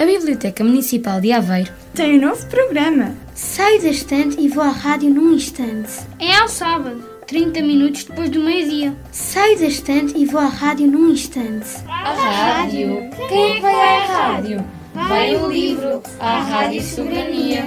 A Biblioteca Municipal de Aveiro tem um novo programa. Sai da estante e vou à rádio num instante. É ao sábado, 30 minutos depois do meio-dia. Sai da estante e vou à rádio num instante. A rádio? Quem é que vai à rádio? Vai o livro, a Rádio Soberania.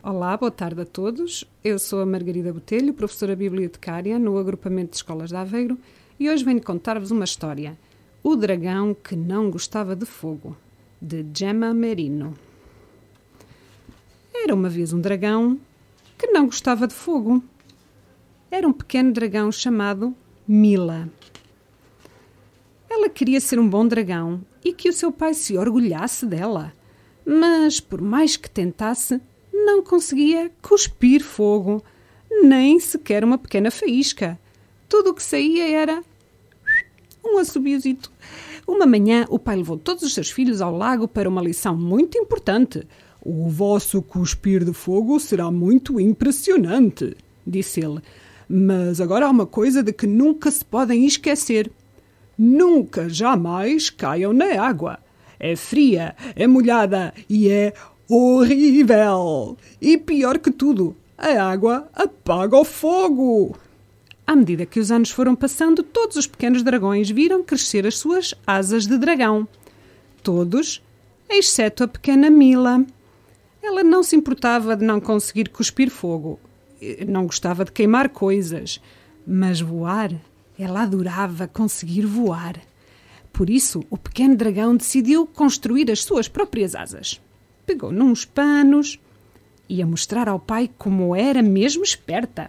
Olá, boa tarde a todos. Eu sou a Margarida Botelho, professora bibliotecária no agrupamento de escolas de Aveiro e hoje venho contar-vos uma história. O dragão que não gostava de fogo, de Gemma Merino. Era uma vez um dragão que não gostava de fogo. Era um pequeno dragão chamado Mila. Ela queria ser um bom dragão e que o seu pai se orgulhasse dela, mas por mais que tentasse, não conseguia cuspir fogo, nem sequer uma pequena faísca. Tudo o que saía era um assobiozito. Uma manhã, o pai levou todos os seus filhos ao lago para uma lição muito importante. O vosso cuspir de fogo será muito impressionante, disse ele. Mas agora há uma coisa de que nunca se podem esquecer. Nunca, jamais caiam na água. É fria, é molhada e é horrível. E pior que tudo, a água apaga o fogo. À medida que os anos foram passando, todos os pequenos dragões viram crescer as suas asas de dragão. Todos, exceto a pequena Mila. Ela não se importava de não conseguir cuspir fogo. Não gostava de queimar coisas. Mas voar, ela adorava conseguir voar. Por isso, o pequeno dragão decidiu construir as suas próprias asas. Pegou nos panos, ia mostrar ao pai como era mesmo esperta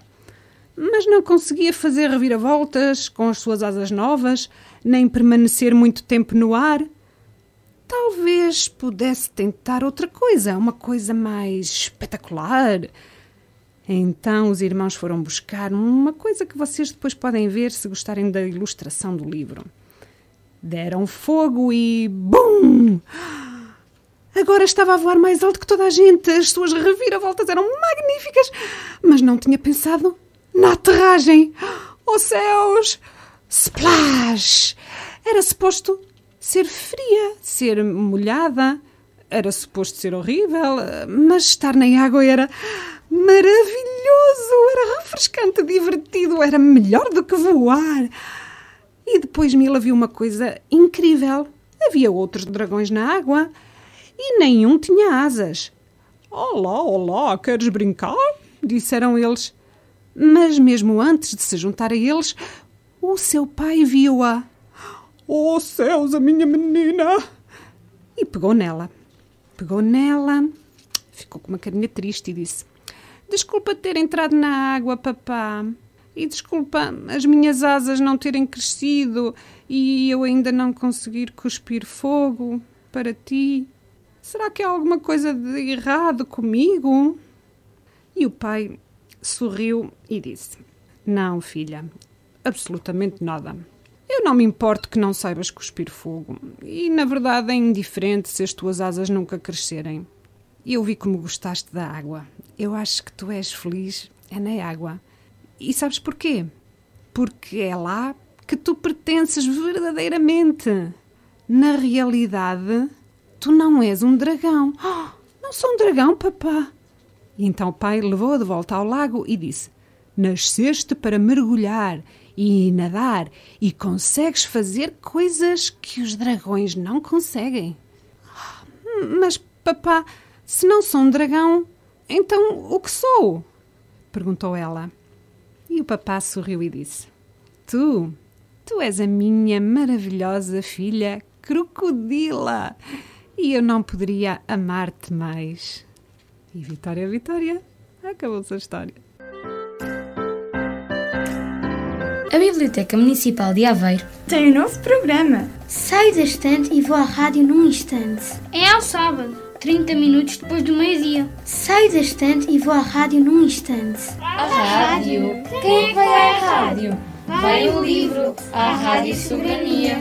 mas não conseguia fazer reviravoltas com as suas asas novas, nem permanecer muito tempo no ar. Talvez pudesse tentar outra coisa, uma coisa mais espetacular. Então os irmãos foram buscar uma coisa que vocês depois podem ver se gostarem da ilustração do livro. Deram fogo e. BUM! Agora estava a voar mais alto que toda a gente. As suas reviravoltas eram magníficas, mas não tinha pensado na aterragem. Oh céus! Splash! Era suposto ser fria, ser molhada, era suposto ser horrível, mas estar na água era maravilhoso, era refrescante, divertido, era melhor do que voar. E depois Mila viu uma coisa incrível. Havia outros dragões na água e nenhum tinha asas. Olá, olá, queres brincar? disseram eles. Mas mesmo antes de se juntar a eles, o seu pai viu-a. Oh céus, a minha menina! E pegou nela. Pegou nela, ficou com uma carinha triste e disse: Desculpa ter entrado na água, papá. E desculpa as minhas asas não terem crescido e eu ainda não conseguir cuspir fogo para ti. Será que há alguma coisa de errado comigo? E o pai sorriu e disse: Não, filha, absolutamente nada. Eu não me importo que não saibas cuspir fogo. E, na verdade, é indiferente se as tuas asas nunca crescerem. Eu vi como gostaste da água. Eu acho que tu és feliz é na água. E sabes porquê? Porque é lá que tu pertences verdadeiramente. Na realidade, tu não és um dragão. Oh, não sou um dragão, papá. Então o pai levou-a de volta ao lago e disse: Nasceste para mergulhar e nadar e consegues fazer coisas que os dragões não conseguem. Mas, papá, se não sou um dragão, então o que sou? perguntou ela. E o papá sorriu e disse: Tu, tu és a minha maravilhosa filha crocodila e eu não poderia amar-te mais. E Vitória, Vitória, acabou-se a história. A Biblioteca Municipal de Aveiro tem um novo programa. Sai da estante e vou à rádio num instante. É ao sábado, 30 minutos depois do meio-dia. Sai da estante e vou à rádio num instante. A rádio? Quem é que vai à rádio? Vai o livro, a Rádio Soberania.